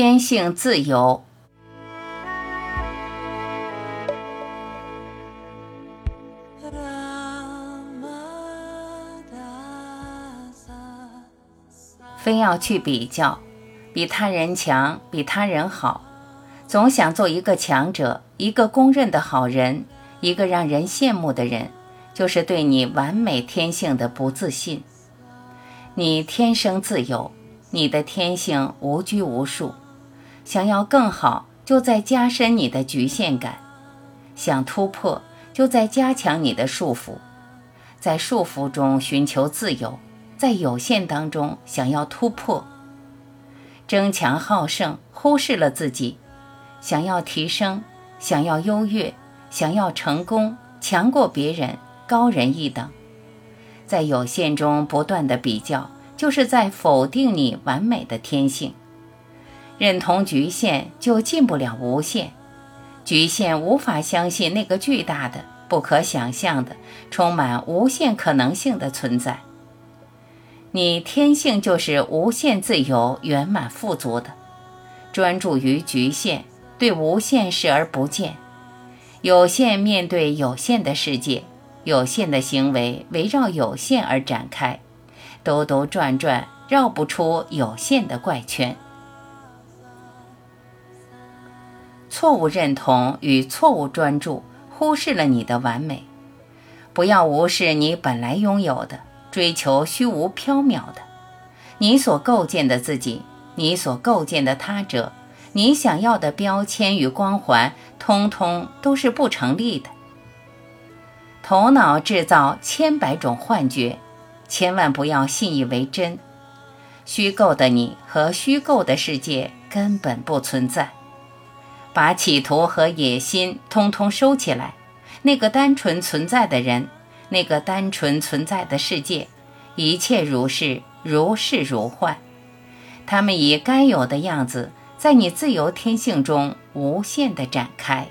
天性自由。非要去比较，比他人强，比他人好，总想做一个强者，一个公认的好人，一个让人羡慕的人，就是对你完美天性的不自信。你天生自由。你的天性无拘无束，想要更好，就在加深你的局限感；想突破，就在加强你的束缚。在束缚中寻求自由，在有限当中想要突破。争强好胜，忽视了自己；想要提升，想要优越，想要成功，强过别人，高人一等。在有限中不断的比较。就是在否定你完美的天性，认同局限就进不了无限，局限无法相信那个巨大的、不可想象的、充满无限可能性的存在。你天性就是无限自由、圆满富足的，专注于局限，对无限视而不见，有限面对有限的世界，有限的行为围绕有限而展开。兜兜转转，绕不出有限的怪圈。错误认同与错误专注，忽视了你的完美。不要无视你本来拥有的，追求虚无缥缈的。你所构建的自己，你所构建的他者，你想要的标签与光环，通通都是不成立的。头脑制造千百种幻觉。千万不要信以为真，虚构的你和虚构的世界根本不存在。把企图和野心通通收起来。那个单纯存在的人，那个单纯存在的世界，一切如是，如是如幻。他们以该有的样子，在你自由天性中无限的展开。